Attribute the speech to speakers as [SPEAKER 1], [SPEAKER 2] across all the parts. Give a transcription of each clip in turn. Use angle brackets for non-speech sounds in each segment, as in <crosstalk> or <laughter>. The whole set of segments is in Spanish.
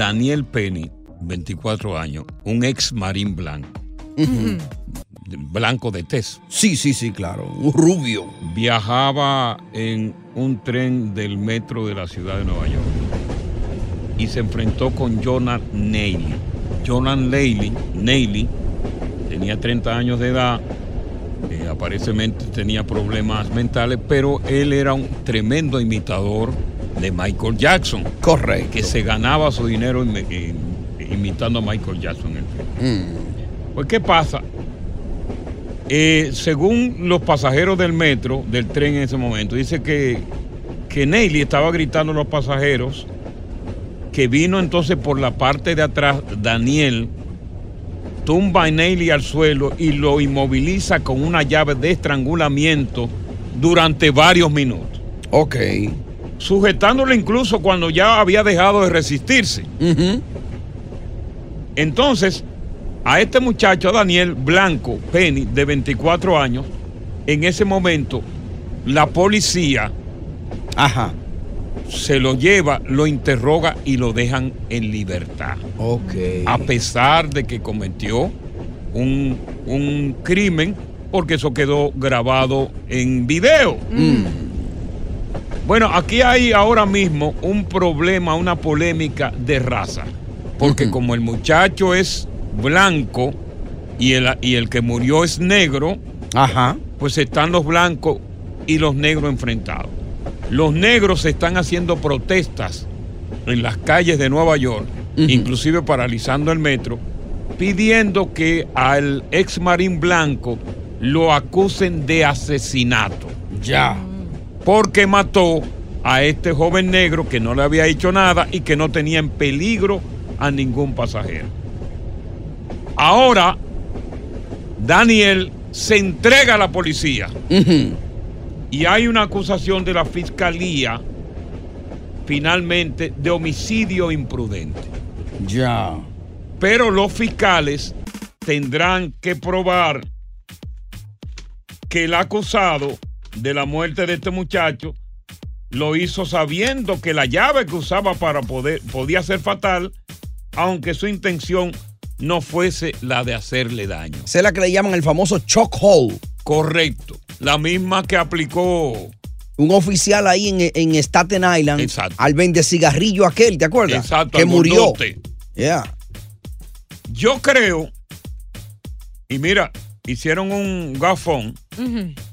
[SPEAKER 1] Daniel Penny, 24 años, un ex marín blanco. Blanco de tez.
[SPEAKER 2] Sí, sí, sí, claro. Un rubio.
[SPEAKER 1] Viajaba en un tren del metro de la ciudad de Nueva York y se enfrentó con Jonathan Neely. Jonathan Neely, Neely tenía 30 años de edad, eh, aparentemente tenía problemas mentales, pero él era un tremendo imitador de Michael Jackson.
[SPEAKER 2] Correcto.
[SPEAKER 1] Que se ganaba su dinero eh, imitando a Michael Jackson. en el tren. Pues, ¿qué pasa? Eh, según los pasajeros del metro, del tren en ese momento, dice que, que Neily estaba gritando a los pasajeros que vino entonces por la parte de atrás Daniel, tumba a Neily al suelo y lo inmoviliza con una llave de estrangulamiento durante varios minutos.
[SPEAKER 2] Ok.
[SPEAKER 1] Sujetándolo incluso cuando ya había dejado de resistirse. Entonces, a este muchacho, a Daniel Blanco Penny, de 24 años, en ese momento, la policía
[SPEAKER 2] Ajá.
[SPEAKER 1] se lo lleva, lo interroga y lo dejan en libertad.
[SPEAKER 2] Ok.
[SPEAKER 1] A pesar de que cometió un, un crimen, porque eso quedó grabado en video. Bueno, aquí hay ahora mismo un problema, una polémica de raza. Porque como el muchacho es blanco y el, y el que murió es negro,
[SPEAKER 2] Ajá.
[SPEAKER 1] pues están los blancos y los negros enfrentados. Los negros están haciendo protestas en las calles de Nueva York, inclusive paralizando el metro, pidiendo que al ex marín blanco lo acusen de asesinato.
[SPEAKER 2] Ya.
[SPEAKER 1] Porque mató a este joven negro que no le había hecho nada y que no tenía en peligro a ningún pasajero. Ahora, Daniel se entrega a la policía y hay una acusación de la fiscalía finalmente de homicidio imprudente.
[SPEAKER 2] Ya.
[SPEAKER 1] Pero los fiscales tendrán que probar que el acusado de la muerte de este muchacho lo hizo sabiendo que la llave que usaba para poder podía ser fatal, aunque su intención no fuese la de hacerle daño.
[SPEAKER 2] Esa es la que le llaman el famoso choke hole.
[SPEAKER 1] Correcto. La misma que aplicó.
[SPEAKER 2] Un oficial ahí en, en Staten Island. Al vende cigarrillo aquel, ¿te acuerdas?
[SPEAKER 1] Exacto,
[SPEAKER 2] Que
[SPEAKER 1] al
[SPEAKER 2] murió. Yeah.
[SPEAKER 1] Yo creo. Y mira, hicieron un gafón.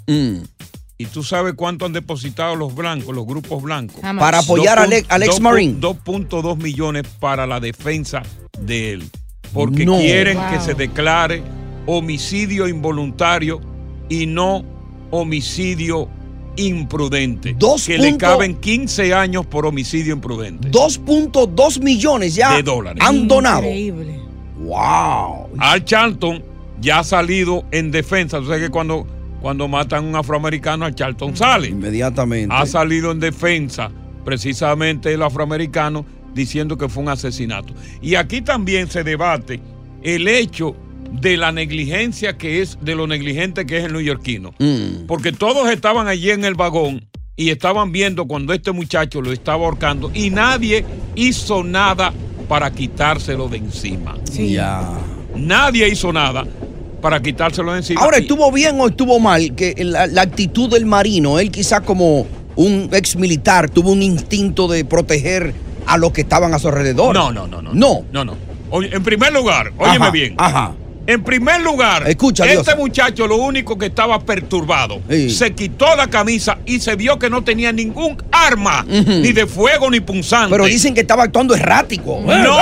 [SPEAKER 2] Mm.
[SPEAKER 1] ¿Y tú sabes cuánto han depositado los blancos, los grupos blancos?
[SPEAKER 2] How much? Para apoyar al ex- Marine.
[SPEAKER 1] 2.2 millones para la defensa de él. Porque
[SPEAKER 2] No.
[SPEAKER 1] quieren
[SPEAKER 2] Wow.
[SPEAKER 1] que se declare homicidio involuntario y no homicidio imprudente. que le caben 15 años por homicidio imprudente.
[SPEAKER 2] 2.2 millones ya
[SPEAKER 1] De dólares.
[SPEAKER 2] han donado.
[SPEAKER 3] Increíble.
[SPEAKER 2] Wow.
[SPEAKER 1] Al Charlton ya ha salido en defensa. Tú sabes que cuando, cuando matan a un afroamericano, al Charlton sale.
[SPEAKER 2] Inmediatamente.
[SPEAKER 1] Ha salido en defensa precisamente el afroamericano diciendo que fue un asesinato. Y aquí también se debate el hecho de la negligencia que es, de lo negligente que es el neoyorquino.
[SPEAKER 2] Mm.
[SPEAKER 1] Porque todos estaban allí en el vagón y estaban viendo cuando este muchacho lo estaba ahorcando y nadie hizo nada para quitárselo de encima.
[SPEAKER 2] Ya.
[SPEAKER 1] Nadie hizo nada para quitárselo de encima.
[SPEAKER 2] Ahora, ¿estuvo bien o estuvo mal? Que la, la actitud del marino, él quizás como un ex militar tuvo un instinto de proteger a los que estaban a su alrededor.
[SPEAKER 1] No, no, no, no.
[SPEAKER 2] No.
[SPEAKER 1] No, no. Oye, en primer lugar, óyeme
[SPEAKER 2] Ajá,
[SPEAKER 1] bien.
[SPEAKER 2] Ajá.
[SPEAKER 1] En primer lugar,
[SPEAKER 2] Escucha,
[SPEAKER 1] este muchacho lo único que estaba perturbado,
[SPEAKER 2] Sí.
[SPEAKER 1] se quitó la camisa y se vio que no tenía ningún arma, ni de fuego ni punzante.
[SPEAKER 2] Pero dicen que estaba actuando errático.
[SPEAKER 1] No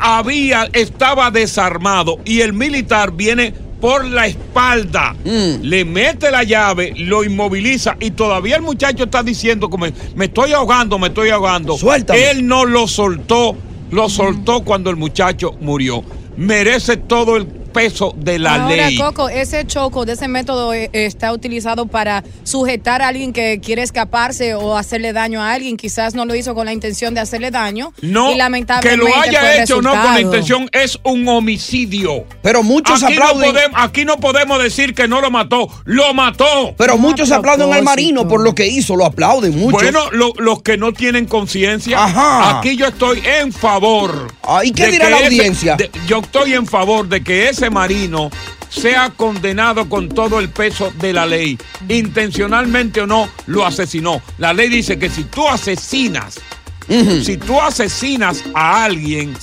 [SPEAKER 1] había, estaba desarmado y el militar viene por la espalda,
[SPEAKER 2] Mm.
[SPEAKER 1] le mete la llave, lo inmoviliza y todavía el muchacho está diciendo como me estoy ahogando, me estoy ahogando.
[SPEAKER 2] Suéltame.
[SPEAKER 1] Él no lo soltó, lo soltó cuando el muchacho murió. Merece todo el peso de la
[SPEAKER 4] Ahora,
[SPEAKER 1] ley.
[SPEAKER 4] Coco, ese choco de ese método eh, está utilizado para sujetar a alguien que quiere escaparse o hacerle daño a alguien. Quizás no lo hizo con la intención de hacerle daño.
[SPEAKER 1] No,
[SPEAKER 4] y lamentablemente
[SPEAKER 1] que lo haya hecho no con la intención es un homicidio.
[SPEAKER 2] Pero muchos
[SPEAKER 1] aquí
[SPEAKER 2] aplauden.
[SPEAKER 1] No podemos, aquí no podemos decir que no lo mató, lo mató.
[SPEAKER 2] Pero muchos aplauden al marino por lo que hizo, lo aplauden muchos.
[SPEAKER 1] Bueno, lo- los que no tienen conciencia,
[SPEAKER 2] Ajá.
[SPEAKER 1] aquí yo estoy en favor.
[SPEAKER 2] Ah, ¿y qué dirá la
[SPEAKER 1] ese-
[SPEAKER 2] audiencia?
[SPEAKER 1] de- yo estoy en favor de que ese marino sea condenado con todo el peso de la ley. Intencionalmente o no, lo asesinó. La ley dice que si tú asesinas, si tú asesinas a alguien,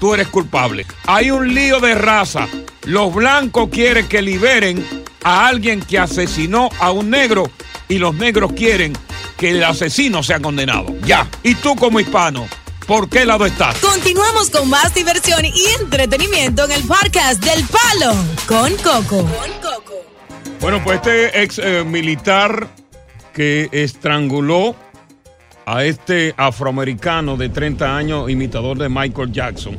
[SPEAKER 1] tú eres culpable. Hay un lío de raza. Los blancos quieren que liberen a alguien que asesinó a un negro y los negros quieren que el asesino sea condenado. Ya. Y tú como hispano, ¿por qué lado estás?
[SPEAKER 3] Continuamos con más diversión y entretenimiento en el podcast del Palo con Coco.
[SPEAKER 1] Bueno, pues este ex eh, militar que estranguló a este afroamericano de 30 años, imitador de Michael Jackson,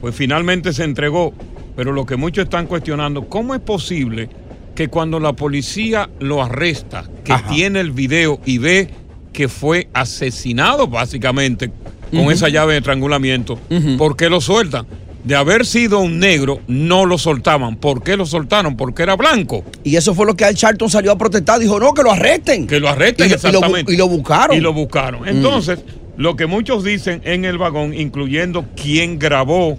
[SPEAKER 1] pues finalmente se entregó. Pero lo que muchos están cuestionando, ¿cómo es posible que cuando la policía lo arresta, que tiene el video y ve que fue asesinado básicamente con esa llave de estrangulamiento. ¿por qué lo sueltan? De haber sido un negro, no lo soltaban. ¿Por qué lo soltaron? Porque era blanco.
[SPEAKER 2] Y eso fue lo que Al Charlton salió a protestar. Dijo, no, que lo arresten.
[SPEAKER 1] Que lo arresten,
[SPEAKER 2] Y lo
[SPEAKER 1] exactamente.
[SPEAKER 2] y lo buscaron.
[SPEAKER 1] Y lo buscaron.
[SPEAKER 2] Mm.
[SPEAKER 1] Entonces, lo que muchos dicen en el vagón, incluyendo quien grabó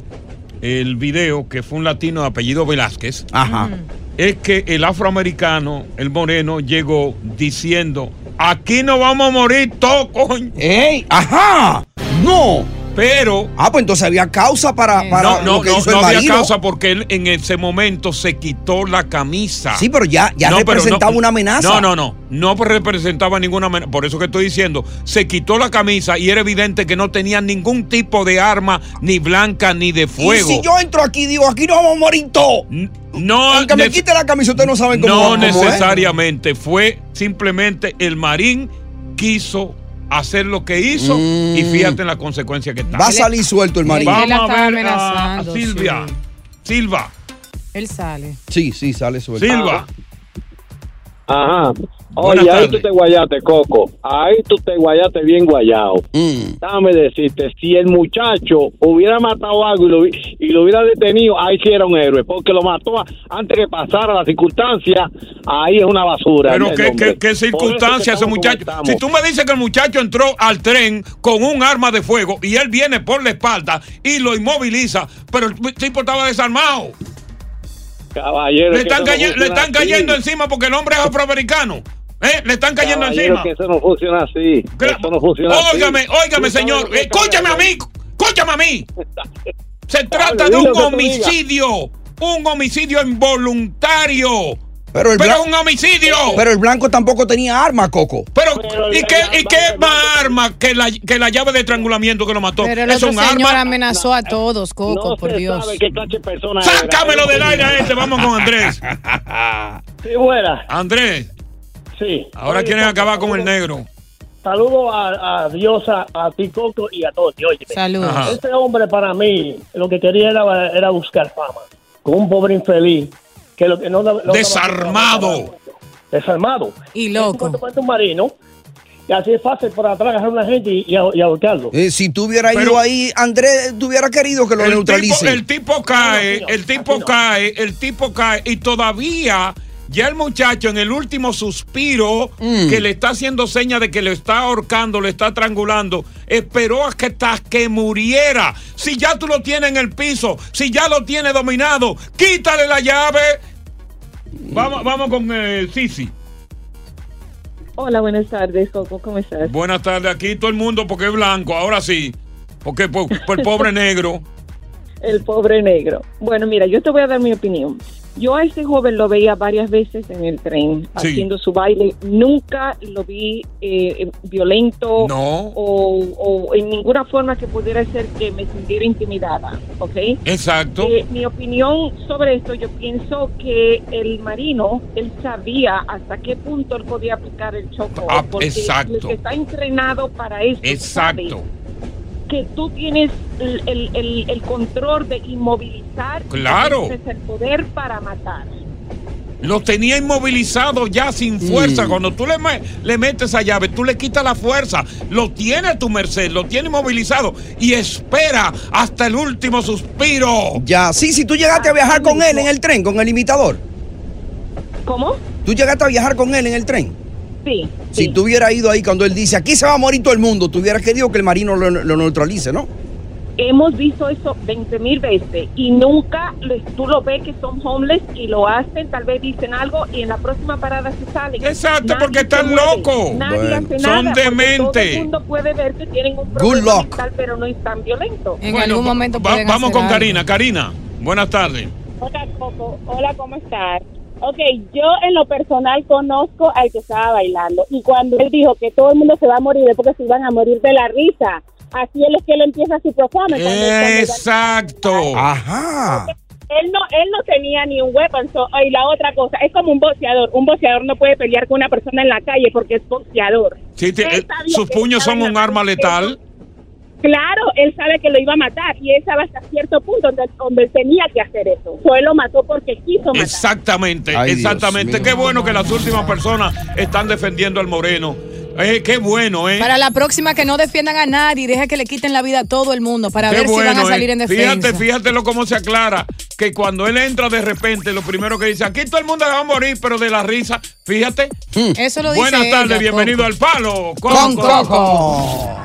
[SPEAKER 1] el video, que fue un latino de apellido Velázquez,
[SPEAKER 2] Ajá.
[SPEAKER 1] es que el afroamericano, el moreno, llegó diciendo, aquí no vamos a morir todos, coño.
[SPEAKER 2] ¡Ey! ¡Ajá! ¡No!
[SPEAKER 1] Pero...
[SPEAKER 2] Ah, pues entonces había causa para, para
[SPEAKER 1] no, no,
[SPEAKER 2] lo que
[SPEAKER 1] no,
[SPEAKER 2] hizo
[SPEAKER 1] no
[SPEAKER 2] el
[SPEAKER 1] había causa porque él en ese momento se quitó la camisa.
[SPEAKER 2] Sí, pero ya, ya
[SPEAKER 1] No, pero
[SPEAKER 2] representaba
[SPEAKER 1] no-
[SPEAKER 2] una amenaza.
[SPEAKER 1] No, no, no. No representaba ninguna amenaza. Por eso que estoy diciendo, se quitó la camisa y era evidente que no tenía ningún tipo de arma, ni blanca, ni de fuego.
[SPEAKER 2] Y si yo entro aquí y digo, aquí no vamos a morir todos.
[SPEAKER 1] No,
[SPEAKER 2] Aunque me quite la camisa, ustedes no saben cómo
[SPEAKER 1] no
[SPEAKER 2] cómo es.
[SPEAKER 1] necesariamente. Fue simplemente el marín quiso hacer lo que hizo y fíjate en la consecuencia que está.
[SPEAKER 2] Mm. Va a salir suelto el.
[SPEAKER 4] Él la
[SPEAKER 1] Vamos a ver a Silvia. Silva.
[SPEAKER 4] Él sale.
[SPEAKER 2] Sí, sí, sale suelto.
[SPEAKER 1] Silva.
[SPEAKER 5] Ajá.
[SPEAKER 1] Buenas
[SPEAKER 5] Oye, ahí tú te guayaste, Coco. Ahí tú te guayaste bien guayado.
[SPEAKER 2] Mm.
[SPEAKER 5] Dame decirte, si el muchacho hubiera matado algo y lo, y lo hubiera detenido, ahí sí era un héroe, porque lo mató a- antes que pasara la circunstancia, ahí es una basura.
[SPEAKER 1] Pero qué, qué, qué circunstancia ese muchacho. Si tú me dices que el muchacho entró al tren con un arma de fuego y él viene por la espalda y lo inmoviliza, pero el tipo estaba desarmado.
[SPEAKER 5] Caballero,
[SPEAKER 1] Le
[SPEAKER 5] que
[SPEAKER 1] están,
[SPEAKER 5] no
[SPEAKER 1] le están
[SPEAKER 5] así.
[SPEAKER 1] cayendo encima porque el hombre es afroamericano. ¿Eh? Le están cayendo
[SPEAKER 5] Caballero,
[SPEAKER 1] encima.
[SPEAKER 5] que eso no funciona así. Eso no funciona así.
[SPEAKER 1] Óigame, óigame, señor.
[SPEAKER 5] que
[SPEAKER 1] Escúchame a mí. Escúchame a mí. Se trata de un
[SPEAKER 5] que
[SPEAKER 1] homicidio. Un homicidio involuntario.
[SPEAKER 2] Pero el
[SPEAKER 1] Pero
[SPEAKER 2] blan-
[SPEAKER 1] es un homicidio.
[SPEAKER 2] Pero el blanco tampoco tenía arma, Coco.
[SPEAKER 1] Pero, ¿y qué, y qué es más arma que la, que la llave de estrangulamiento que lo mató?
[SPEAKER 4] Pero el
[SPEAKER 1] es
[SPEAKER 4] otro
[SPEAKER 1] un
[SPEAKER 4] señor
[SPEAKER 1] arma.
[SPEAKER 4] amenazó a todos, Coco, por Dios.
[SPEAKER 5] ¿Sabe qué clase de persona
[SPEAKER 1] Sácamelo del aire a este. Vamos con Andrés. <laughs>
[SPEAKER 5] Sí, buena.
[SPEAKER 1] Andrés,
[SPEAKER 5] Sí.
[SPEAKER 1] ahora
[SPEAKER 5] Oye,
[SPEAKER 1] quieren acabar con el negro.
[SPEAKER 5] Saludo a, a Diosa, a ti, Coco, y a todos. Oye,
[SPEAKER 4] Saludos.
[SPEAKER 1] Ajá.
[SPEAKER 5] Este hombre para mí lo que quería era, era buscar fama. Con un pobre infeliz que lo que no, no- no-
[SPEAKER 1] Desarmado.
[SPEAKER 5] Desarmado.
[SPEAKER 4] Y loco.
[SPEAKER 5] Un marino y así es fácil por atrás agarrar a una gente y, y, ahorcarlo.
[SPEAKER 2] Eh, si tú hubieras
[SPEAKER 1] Pero-
[SPEAKER 2] ido ahí, Andrés, tú hubieras querido que lo
[SPEAKER 1] El tipo,
[SPEAKER 2] neutralice.
[SPEAKER 1] el tipo cae, el tipo cae, el tipo cae y todavía ya el muchacho en el último suspiro
[SPEAKER 2] Mm.
[SPEAKER 1] que le está haciendo señas de que le está ahorcando, le está trangulando, esperó a que hasta que muriera. Si ya tú lo tienes en el piso, si ya lo tienes dominado, quítale la llave. Vamos, vamos con eh, Sisi.
[SPEAKER 6] Hola, buenas tardes, Coco, ¿cómo estás?
[SPEAKER 1] Buenas tardes, aquí todo el mundo porque es blanco, ahora sí. Porque por, por el pobre <laughs> negro.
[SPEAKER 6] El pobre negro. Bueno, mira, yo te voy a dar mi opinión. Yo a este joven lo veía varias veces en el tren
[SPEAKER 1] Sí.
[SPEAKER 6] haciendo su baile. Nunca lo vi eh, eh, violento
[SPEAKER 1] No.
[SPEAKER 6] o, o en ninguna forma que pudiera ser que me sintiera intimidada, ¿ok?
[SPEAKER 1] Exacto.
[SPEAKER 6] Eh, mi opinión sobre esto, yo pienso que el marino, él sabía hasta qué punto él podía aplicar el choco.
[SPEAKER 1] Ah,
[SPEAKER 6] porque
[SPEAKER 1] exacto.
[SPEAKER 6] está entrenado para eso.
[SPEAKER 1] Exacto.
[SPEAKER 6] sabe que tú tienes el, el- el- el control de inmovilizar. y
[SPEAKER 1] Claro.
[SPEAKER 6] tienes el poder para matar.
[SPEAKER 1] Los tenía inmovilizados ya sin fuerza. Cuando tú le, me- le metes esa llave, tú le quitas la fuerza. Lo tiene a tu merced, lo tiene inmovilizado y espera hasta el último suspiro.
[SPEAKER 2] Ya, sí, si tú llegaste a viajar con él en el tren, con el imitador.
[SPEAKER 6] ¿Cómo?
[SPEAKER 2] ¿Tú llegaste a viajar con él en el tren?
[SPEAKER 6] Sí.
[SPEAKER 2] Si tú hubieras ido ahí cuando él dice, aquí se va a morir todo el mundo, tú hubieras querido que el marino lo, lo neutralice, ¿no?
[SPEAKER 6] Hemos visto eso 20 mil veces y nunca les- tú lo ves que son homeless y lo hacen, tal vez dicen algo y en la próxima parada se salen.
[SPEAKER 1] Exacto,
[SPEAKER 6] Nadie
[SPEAKER 1] porque están locos.
[SPEAKER 6] Nadie
[SPEAKER 1] Bueno.
[SPEAKER 6] hace
[SPEAKER 1] Son
[SPEAKER 6] porque Todo
[SPEAKER 1] dementes.
[SPEAKER 6] el mundo puede ver que tienen un
[SPEAKER 1] Good
[SPEAKER 6] problema
[SPEAKER 1] luck.
[SPEAKER 6] mental, pero no es tan violento.
[SPEAKER 4] En
[SPEAKER 1] Bueno,
[SPEAKER 4] algún momento
[SPEAKER 1] va- vamos con
[SPEAKER 4] algo.
[SPEAKER 1] Karina. Karina, buenas tardes.
[SPEAKER 7] Hola, Coco. Hola, ¿cómo estás? Ok, yo en lo personal conozco al que estaba bailando y cuando él dijo que todo el mundo se va a morir es porque se iban a morir de la risa. Así él es que él empieza su programa.
[SPEAKER 1] Exacto.
[SPEAKER 2] Ajá.
[SPEAKER 7] Él no, él no tenía ni un weapon. so- y la otra cosa, es como un boxeador. Un boxeador no puede pelear con una persona en la calle porque es boxeador.
[SPEAKER 1] Sí, te-
[SPEAKER 7] Él
[SPEAKER 1] eh, sus puños son un arma letal.
[SPEAKER 7] Claro, él sabe que lo iba a matar y él sabe hasta cierto punto donde, donde él tenía que hacer eso. So, él lo mató porque quiso matar.
[SPEAKER 1] Exactamente,
[SPEAKER 2] Ay,
[SPEAKER 1] exactamente. Qué bueno que las últimas personas están defendiendo al moreno. Eh, qué bueno, ¿eh?
[SPEAKER 4] Para la próxima que no defiendan a nadie y deja que le quiten la vida a todo el mundo para
[SPEAKER 1] Qué
[SPEAKER 4] ver si van a salir
[SPEAKER 1] eh.
[SPEAKER 4] en defensa.
[SPEAKER 1] Fíjate, fíjatelo cómo se aclara que cuando él entra de repente, lo primero que dice, aquí todo el mundo va a morir, pero de la risa, fíjate.
[SPEAKER 4] Eso lo dice
[SPEAKER 1] Buenas tardes, bienvenido
[SPEAKER 4] Coco.
[SPEAKER 1] al Palo
[SPEAKER 2] Con Coco.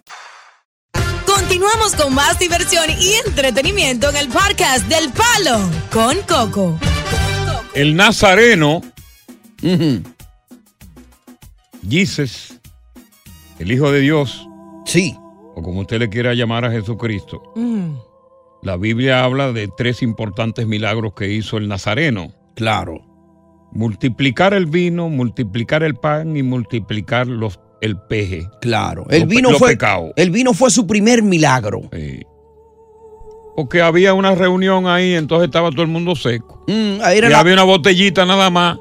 [SPEAKER 3] Continuamos con más diversión y entretenimiento en el podcast del Palo con Coco.
[SPEAKER 1] El Nazareno, Jesus, el Hijo de Dios.
[SPEAKER 2] Sí.
[SPEAKER 1] O como usted le quiera llamar a Jesucristo. La Biblia habla de tres importantes milagros que hizo el Nazareno.
[SPEAKER 2] Claro.
[SPEAKER 1] Multiplicar el vino, multiplicar el pan y multiplicar los, el peje.
[SPEAKER 2] Claro. El vino, fue, el vino fue su primer milagro.
[SPEAKER 1] Porque había una reunión ahí, entonces estaba todo el mundo seco.
[SPEAKER 2] Mm,
[SPEAKER 1] y
[SPEAKER 2] la-
[SPEAKER 1] había una botellita nada más.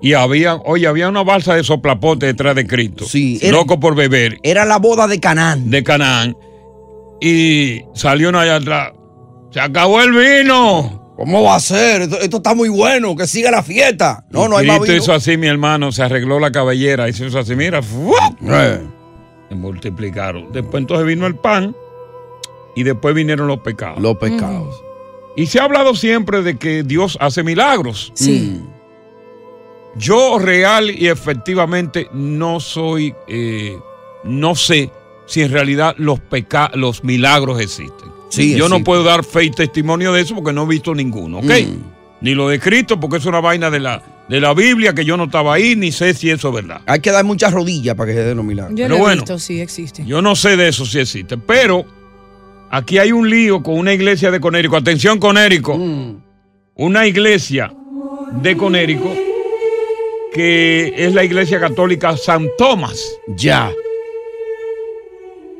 [SPEAKER 1] Y había, oye, había una balsa de soplapote detrás de Cristo. Sí.
[SPEAKER 2] era-
[SPEAKER 1] Loco por beber.
[SPEAKER 2] Era la boda de Canaán.
[SPEAKER 1] De Canaán. Y salió uno allá atrás. Se acabó el vino.
[SPEAKER 2] ¿Cómo va a ser? Esto, esto está muy bueno, que siga la fiesta. No, no hay más vino.
[SPEAKER 1] hizo así, mi hermano, se arregló la cabellera, hizo así, mira.
[SPEAKER 2] Eh.
[SPEAKER 1] se multiplicaron. Después entonces vino el pan y después vinieron los pecados.
[SPEAKER 2] Los pecados.
[SPEAKER 1] Y se ha hablado siempre de que Dios hace milagros.
[SPEAKER 2] Sí.
[SPEAKER 1] Yo real y efectivamente no soy, eh, no sé si en realidad los, peca los milagros existen.
[SPEAKER 2] Sí,
[SPEAKER 1] Yo no puedo dar fe y testimonio de eso porque no he visto ninguno, ¿ok?
[SPEAKER 2] Mm.
[SPEAKER 1] Ni lo de Cristo porque es una vaina de la, de la Biblia que yo no estaba ahí ni sé si eso es verdad.
[SPEAKER 2] Hay que dar muchas rodillas para que se den los milagros.
[SPEAKER 4] Yo
[SPEAKER 1] Pero
[SPEAKER 4] lo he
[SPEAKER 1] bueno.
[SPEAKER 4] visto, sí existe.
[SPEAKER 1] Yo no sé de eso si existe, pero aquí hay un lío con una iglesia de Conérico. Atención, Conérico.
[SPEAKER 2] Mm.
[SPEAKER 1] Una iglesia de Conérico que es la iglesia católica San Tomás.
[SPEAKER 2] Ya.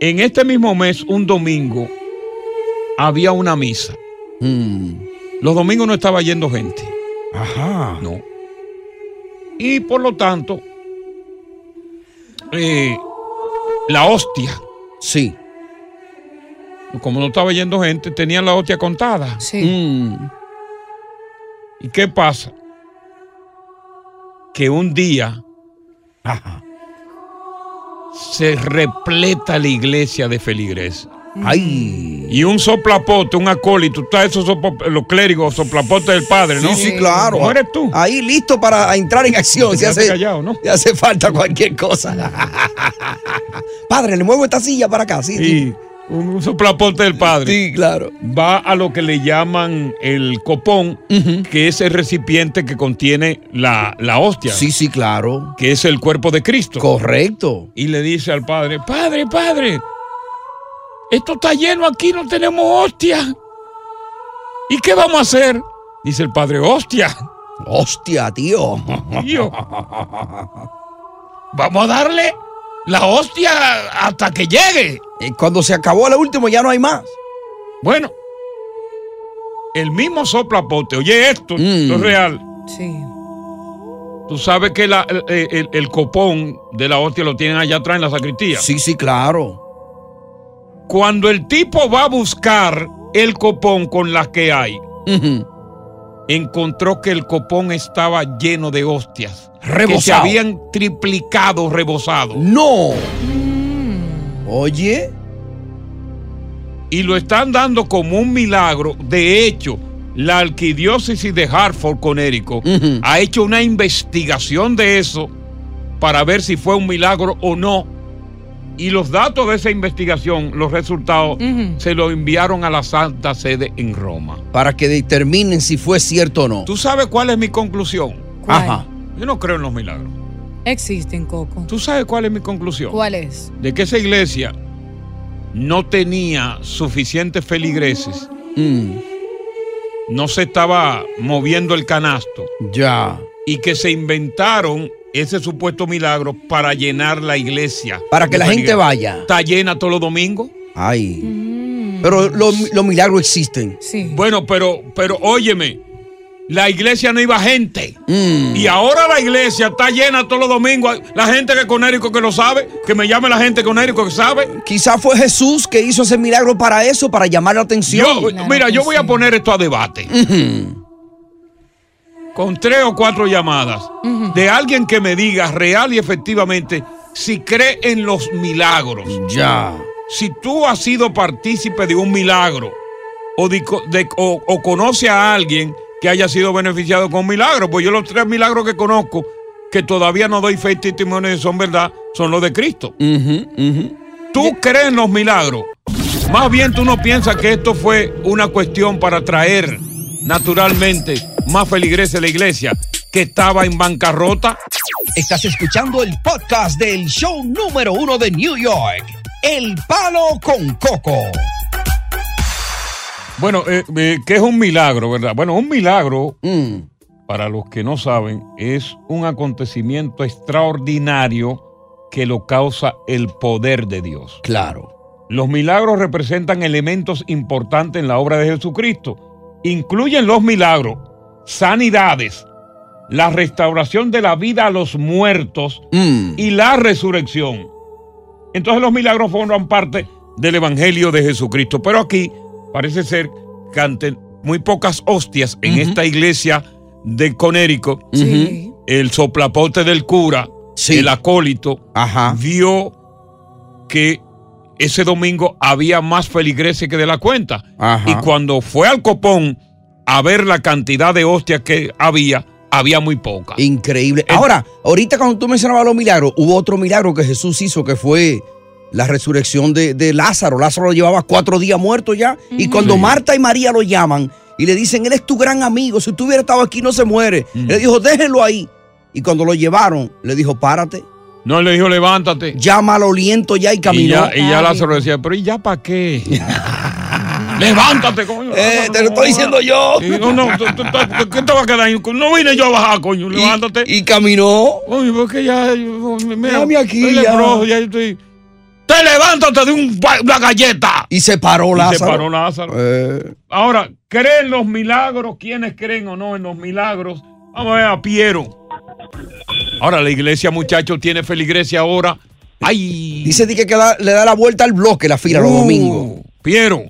[SPEAKER 1] En este mismo mes, un domingo, había una misa. Los domingos no estaba yendo gente.
[SPEAKER 2] Mm. Ajá.
[SPEAKER 1] No. Y por lo tanto, eh, la hostia.
[SPEAKER 2] Sí.
[SPEAKER 1] Como no estaba yendo gente, tenían la hostia contada.
[SPEAKER 4] Sí.
[SPEAKER 2] Mm.
[SPEAKER 1] ¿Y qué pasa? Que un día se repleta la iglesia de feligreses.
[SPEAKER 2] Ay.
[SPEAKER 1] Y un soplapote, un acólito, está esos los clérigos, soplapote del padre, ¿no?
[SPEAKER 2] Sí, sí, claro.
[SPEAKER 1] ¿Cómo eres tú?
[SPEAKER 2] Ahí listo para entrar en <laughs> acción. Si
[SPEAKER 1] Quédate
[SPEAKER 2] hace,
[SPEAKER 1] callado, ¿no?
[SPEAKER 2] si hace falta cualquier cosa. <laughs> Padre, le muevo esta silla para acá. Sí,
[SPEAKER 1] Sí, un, un soplapote del padre.
[SPEAKER 2] Sí, claro.
[SPEAKER 1] Va a lo que le llaman el copón, que es el recipiente que contiene la, la hostia.
[SPEAKER 2] Sí, sí, claro.
[SPEAKER 1] Que es el cuerpo de Cristo.
[SPEAKER 2] Correcto.
[SPEAKER 1] Y le dice al padre, padre, padre, esto está lleno aquí, no tenemos hostia. ¿Y qué vamos a hacer? Dice el padre, hostia.
[SPEAKER 2] Hostia, tío.
[SPEAKER 1] Tío. Vamos a darle la hostia hasta que llegue.
[SPEAKER 2] Y cuando se acabó la última ya no hay más.
[SPEAKER 1] Bueno, el mismo soplapote, oye esto, esto es real.
[SPEAKER 4] Sí.
[SPEAKER 1] Tú sabes que la- el, el- el copón de la hostia lo tienen allá atrás en la sacristía.
[SPEAKER 2] Sí, sí, claro.
[SPEAKER 1] Cuando el tipo va a buscar el copón con las que hay, encontró que el copón estaba lleno de hostias. Que se
[SPEAKER 2] Rebosado.
[SPEAKER 1] habían triplicado, rebosado.
[SPEAKER 2] No. Oye.
[SPEAKER 1] Y lo están dando como un milagro. De hecho, la arquidiócesis de Hartford, Conérico, ha hecho una investigación de eso para ver si fue un milagro o no. Y los datos de esa investigación, los resultados, se los enviaron a la Santa Sede en Roma.
[SPEAKER 2] Para que determinen si fue cierto o no.
[SPEAKER 1] ¿Tú sabes cuál es mi conclusión?
[SPEAKER 4] ¿Cuál?
[SPEAKER 2] Ajá.
[SPEAKER 1] Yo no creo en los milagros.
[SPEAKER 4] Existen, Coco.
[SPEAKER 1] ¿Tú sabes cuál es mi conclusión?
[SPEAKER 4] ¿Cuál es?
[SPEAKER 1] De que esa iglesia no tenía suficientes feligreses.
[SPEAKER 2] Mm.
[SPEAKER 1] No se estaba moviendo el canasto.
[SPEAKER 2] Ya.
[SPEAKER 1] Y que se inventaron ese supuesto milagro para llenar la iglesia.
[SPEAKER 2] Para que la gente vaya.
[SPEAKER 1] ¿Está llena todos los domingos?
[SPEAKER 2] Ay. Pero los, los milagros existen.
[SPEAKER 4] Sí.
[SPEAKER 1] Bueno, pero, pero óyeme, la iglesia no iba gente.
[SPEAKER 2] Mm.
[SPEAKER 1] Y ahora la iglesia está llena todos los domingos. La gente que con Érico que lo sabe, que me llame la gente con Érico que sabe.
[SPEAKER 2] Quizás fue Jesús que hizo ese milagro para eso, para llamar la atención.
[SPEAKER 1] Yo, mira, yo voy a poner esto a debate. Con tres o cuatro llamadas de alguien que me diga real y efectivamente si cree en los milagros.
[SPEAKER 2] Ya.
[SPEAKER 1] Si tú has sido partícipe de un milagro o, de- de- o- o conoce a alguien que haya sido beneficiado con un milagro, pues yo los tres milagros que conozco, que todavía no doy fe y testimonio de son verdad, son los de Cristo. ¿Tú crees en los milagros? Más bien tú no piensas que esto fue una cuestión para traer naturalmente más feligreses a la iglesia que estaba en bancarrota.
[SPEAKER 2] Estás escuchando el podcast del show número uno de New York, El Palo con Coco.
[SPEAKER 1] Bueno, eh, eh, ¿qué es un milagro, verdad? Bueno, un milagro, para los que no saben, es un acontecimiento extraordinario que lo causa el poder de Dios.
[SPEAKER 2] Claro.
[SPEAKER 1] Los milagros representan elementos importantes en la obra de Jesucristo. Incluyen los milagros, sanidades, la restauración de la vida a los muertos y la resurrección. Entonces los milagros forman parte del Evangelio de Jesucristo. Pero aquí parece ser que ante muy pocas hostias en esta iglesia de Conérico, el soplapote del cura, el acólito, vio que ese domingo había más feligreses que de la cuenta.
[SPEAKER 2] Ajá.
[SPEAKER 1] Y cuando fue al copón a ver la cantidad de hostias que había, había muy poca.
[SPEAKER 2] Increíble. Ahora, ahorita cuando tú mencionabas los milagros, hubo otro milagro que Jesús hizo que fue la resurrección de, de Lázaro. Lázaro lo llevaba cuatro días muerto ya. Y cuando
[SPEAKER 1] Sí.
[SPEAKER 2] Marta y María lo llaman y le dicen, él es tu gran amigo, si tú hubieras estado aquí no se muere.
[SPEAKER 1] Mm.
[SPEAKER 2] Le dijo, déjenlo ahí. Y cuando lo llevaron, le dijo, párate.
[SPEAKER 1] No, le dijo, levántate.
[SPEAKER 2] Llama al oliento ya y
[SPEAKER 1] Y
[SPEAKER 2] caminó.
[SPEAKER 1] ya, y ya Lázaro decía, pero ¿y ya para qué? <laughs> Levántate, coño.
[SPEAKER 2] Eh, te lo estoy diciendo yo.
[SPEAKER 1] Y no, no, ¿qué te va a quedar? No vine yo a bajar, coño. Levántate.
[SPEAKER 2] Y caminó.
[SPEAKER 1] Oye, porque ya.
[SPEAKER 2] Déjame aquí, ya.
[SPEAKER 1] estoy. ¡Te levántate de una galleta!
[SPEAKER 2] Y se paró
[SPEAKER 1] Y
[SPEAKER 2] Lázaro.
[SPEAKER 1] se paró Lázaro.
[SPEAKER 2] Eh,
[SPEAKER 1] Ahora, ¿creen los milagros? ¿Quiénes creen o no en los milagros? Vamos a ver a Piero. Ahora, la iglesia, muchachos, tiene feligresia ahora. ¡Ay!
[SPEAKER 2] dice di que, da- le da la vuelta al bloque la fila los
[SPEAKER 1] Uh,
[SPEAKER 2] domingos.
[SPEAKER 1] Piero.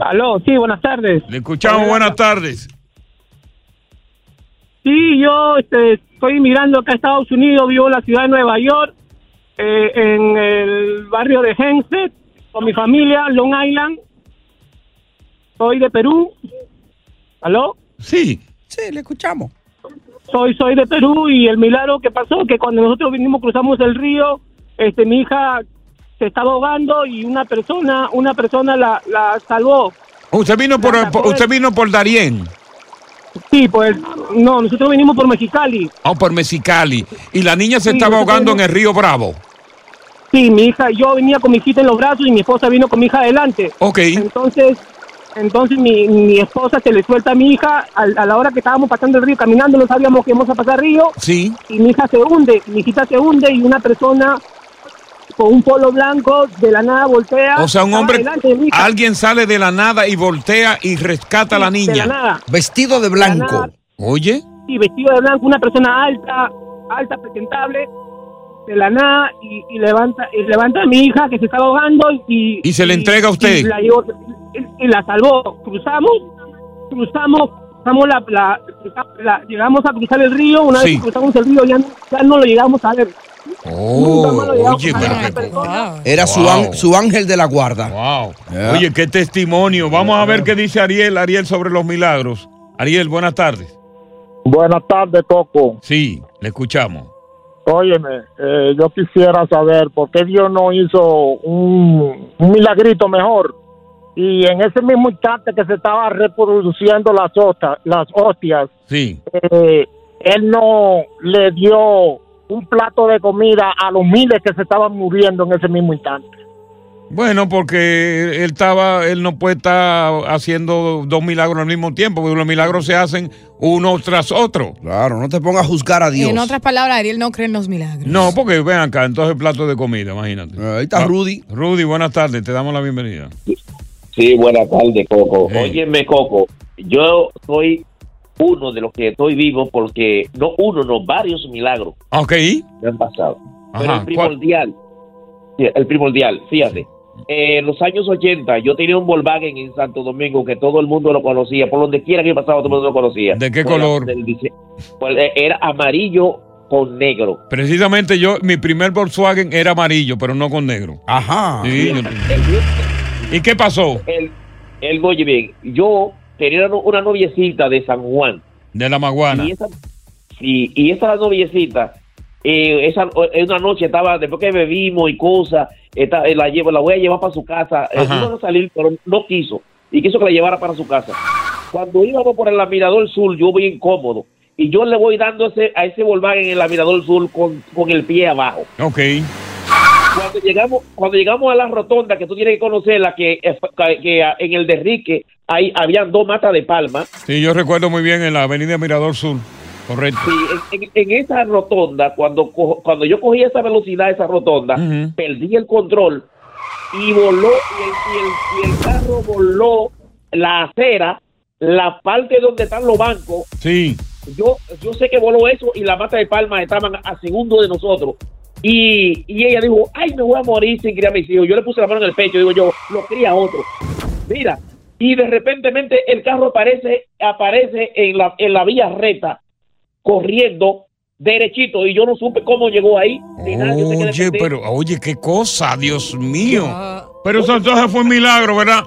[SPEAKER 8] Aló, sí, buenas tardes.
[SPEAKER 1] Le escuchamos, buenas tardes.
[SPEAKER 8] Sí, yo este, estoy mirando acá a Estados Unidos, vivo en la ciudad de Nueva York, eh, en el barrio de Hempstead, con mi familia, Long Island. Soy de Perú. ¿Aló?
[SPEAKER 1] Sí.
[SPEAKER 2] Sí, le escuchamos.
[SPEAKER 8] Soy, soy de Perú y el milagro que pasó que cuando nosotros vinimos cruzamos el río, este, mi hija se estaba ahogando y una persona, una persona la, la salvó.
[SPEAKER 1] Usted vino por, por- usted vino por Darién.
[SPEAKER 8] Sí, pues no, nosotros vinimos por Mexicali.
[SPEAKER 1] o por Mexicali. Y la niña se
[SPEAKER 8] Sí,
[SPEAKER 1] estaba ahogando en el río Bravo.
[SPEAKER 8] Sí, mi hija, yo venía con mi hijita en los brazos y mi esposa vino con mi hija adelante.
[SPEAKER 1] Ok.
[SPEAKER 8] Entonces, entonces mi, mi esposa se le suelta a mi hija al- a, la hora que estábamos pasando el río caminando, no sabíamos que íbamos a pasar río.
[SPEAKER 1] Sí.
[SPEAKER 8] Y mi hija se hunde, mi hijita se hunde y una persona con un polo blanco de la nada voltea.
[SPEAKER 1] O sea, un hombre, alguien sale de la nada y voltea y rescata a la
[SPEAKER 8] de la
[SPEAKER 1] niña.
[SPEAKER 8] nada.
[SPEAKER 2] Vestido de
[SPEAKER 8] De la nada.
[SPEAKER 2] blanco.
[SPEAKER 1] Oye.
[SPEAKER 8] Sí, vestido de blanco, una persona alta, alta, presentable, de la nada, y, y levanta y levanta a mi hija que se estaba ahogando y...
[SPEAKER 1] Y se le entrega a usted.
[SPEAKER 8] Y la, llevó- y- y la salvó. Cruzamos, cruzamos, cruzamos la, la- la- llegamos a cruzar el río, una
[SPEAKER 1] Sí.
[SPEAKER 8] vez que cruzamos el río ya, ya no lo llegamos a ver.
[SPEAKER 1] Oh, oye, pero
[SPEAKER 2] Era su,
[SPEAKER 1] Wow.
[SPEAKER 2] an- su ángel de la guarda.
[SPEAKER 1] Wow. Oye, qué testimonio. Vamos a ver qué dice Ariel, Ariel sobre los milagros. Ariel, buenas tardes.
[SPEAKER 9] Buenas tardes, Coco.
[SPEAKER 1] Sí, le escuchamos.
[SPEAKER 9] Óyeme, eh, yo quisiera saber por qué Dios no hizo un, un milagrito mejor. Y en ese mismo instante que se estaba reproduciendo las hostias, las hostias
[SPEAKER 1] Sí.
[SPEAKER 9] eh, Él no le dio un plato de comida a los miles que se estaban muriendo en ese mismo instante.
[SPEAKER 1] Bueno, porque él estaba, él no puede estar haciendo dos milagros al mismo tiempo, porque los milagros se hacen uno tras otro.
[SPEAKER 2] Claro, no te pongas a juzgar a Dios.
[SPEAKER 4] En otras palabras, Ariel no cree en los milagros.
[SPEAKER 1] No, porque ven acá, entonces plato de comida, imagínate.
[SPEAKER 2] Ahí está Rudy.
[SPEAKER 1] Rudy, buenas tardes, te damos la bienvenida.
[SPEAKER 10] Sí, buenas tardes, Coco. Óyeme, Coco, yo soy
[SPEAKER 11] uno de los que estoy vivo porque no uno, no varios milagros
[SPEAKER 1] Ok.
[SPEAKER 11] me han pasado. Pero el primordial, el primordial, fíjate. eh, En los años 80 yo tenía un Volkswagen en Santo Domingo que todo el mundo lo conocía, por donde quiera que pasaba todo el mundo lo conocía.
[SPEAKER 1] ¿De qué color?
[SPEAKER 11] del pues, eh, era amarillo con negro.
[SPEAKER 1] Precisamente yo, mi primer Volkswagen era amarillo, pero no con negro.
[SPEAKER 2] Ajá.
[SPEAKER 1] Sí, yo- <laughs> ¿Y qué pasó?
[SPEAKER 11] El, el oye bien, yo tenía una- noviecita de San Juan.
[SPEAKER 1] De la Maguana.
[SPEAKER 11] Y esa, sí, y esa noviecita, eh, esa, eh, una noche estaba, después que bebimos y cosas, esta- eh, la, llevo, la voy a llevar para su casa. Eh, iban a salir, pero no quiso. Y quiso que la llevara para su casa. Cuando íbamos por el Mirador Sur, yo voy incómodo. Y yo le voy dando ese, a ese Volkswagen en el Mirador Sur con, con el pie abajo.
[SPEAKER 1] Ok.
[SPEAKER 11] Cuando llegamos, cuando llegamos a la rotonda, que tú tienes que conocerla, que, que, que en el Derrique ahí habían dos matas de palma.
[SPEAKER 1] Sí, yo recuerdo muy bien en la avenida Mirador Sur. Correcto.
[SPEAKER 11] Sí, en, en- en esa rotonda, cuando, cuando yo cogí esa velocidad, esa rotonda, perdí el control y voló, y el, y el- y el carro voló la acera, la parte donde están los bancos.
[SPEAKER 1] Sí.
[SPEAKER 11] Yo, yo sé que voló eso y la mata de palma estaban a segundo de nosotros. Y, y ella dijo, ay, me voy a morir sin criar a mis hijos. Yo le puse la mano en el pecho, digo yo, lo cría otro. Mira, y de repentemente el carro aparece, aparece en la, en la vía recta, corriendo derechito, y yo no supe cómo llegó ahí. ni nada, yo sé que
[SPEAKER 1] Oye, pero, oye, qué cosa, Dios mío. Pero eso entonces fue un milagro, ¿verdad?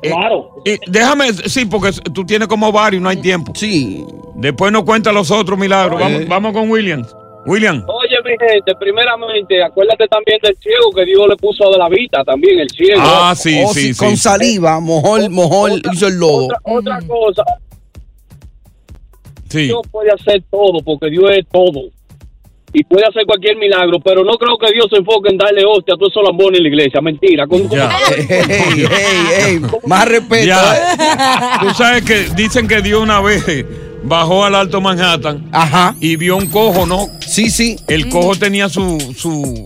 [SPEAKER 11] claro.
[SPEAKER 1] déjame, sí, porque tú tienes como varios, no hay tiempo.
[SPEAKER 2] Sí.
[SPEAKER 1] Después nos cuenta los otros milagros. Vamos, vamos con William. William.
[SPEAKER 10] Oye, mi gente, primeramente, acuérdate también del ciego que Dios le puso de la vista, también el ciego.
[SPEAKER 1] Ah, sí,
[SPEAKER 2] Oh, sí, con saliva, mojó, mojó hizo el lodo.
[SPEAKER 10] Otra, otra cosa,
[SPEAKER 1] Sí.
[SPEAKER 10] Dios puede hacer todo, porque Dios es todo. Y puede hacer cualquier milagro, pero no creo que Dios se enfoque en darle hostia a todos esos lambones en la iglesia. Mentira. Con, con-
[SPEAKER 2] Ey, ey, ey, más respeto.
[SPEAKER 1] Ya.
[SPEAKER 2] ¿eh?
[SPEAKER 1] Tú sabes que dicen que Dios una vez bajó al Alto Manhattan y vio un cojo, ¿no?
[SPEAKER 2] Sí, sí.
[SPEAKER 1] El cojo tenía su, su,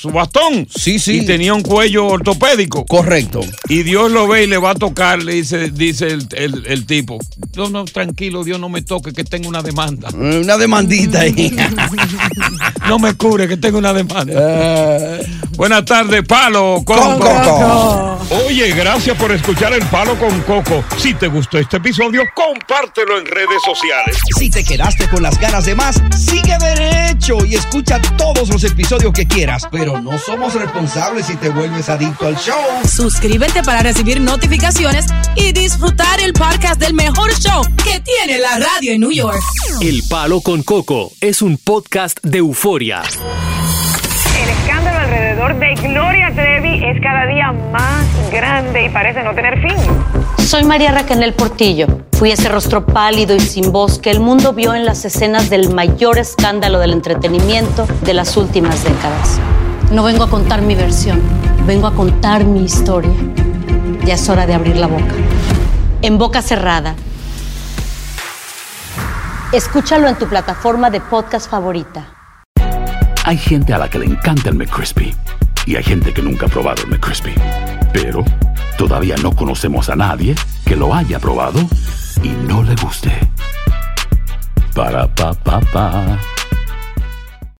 [SPEAKER 1] su bastón.
[SPEAKER 2] Sí, sí.
[SPEAKER 1] Y tenía un cuello ortopédico.
[SPEAKER 2] Correcto.
[SPEAKER 1] Y Dios lo ve y le va a tocar, le dice, dice el, el- el tipo. No, no, tranquilo, Dios no me toque, que tengo una demanda.
[SPEAKER 2] Una demandita ahí. <laughs>
[SPEAKER 1] No me cubre, que tengo una demanda. Buenas tardes, Palo con,
[SPEAKER 2] Con Coco.
[SPEAKER 1] Oye, gracias por escuchar el Palo con Coco. Si te gustó este episodio, compártelo en redes sociales.
[SPEAKER 2] Si te quedaste con las ganas de más, sigue derecho y escucha todos los episodios que quieras. Pero no somos responsables si te vuelves adicto al show.
[SPEAKER 3] Suscríbete para recibir notificaciones y disfrutar el podcast del mejor show que tiene la radio en New York.
[SPEAKER 12] El Palo con Coco es un podcast de euforia.
[SPEAKER 13] El escándalo alrededor de Gloria Trevi es cada día más grande y parece no tener fin.
[SPEAKER 14] Soy María Raquel Portillo. Fui ese rostro pálido y sin voz que el mundo vio en las escenas del mayor escándalo del entretenimiento de las últimas décadas. No vengo a contar mi versión, vengo a contar mi historia. Ya es hora de abrir la boca. En boca cerrada. Escúchalo en tu plataforma de podcast favorita.
[SPEAKER 15] Hay gente a la que le encanta el McCrispy y hay gente que nunca ha probado el McCrispy. Pero todavía no conocemos a nadie que lo haya probado y no le guste. Para pa pa pa.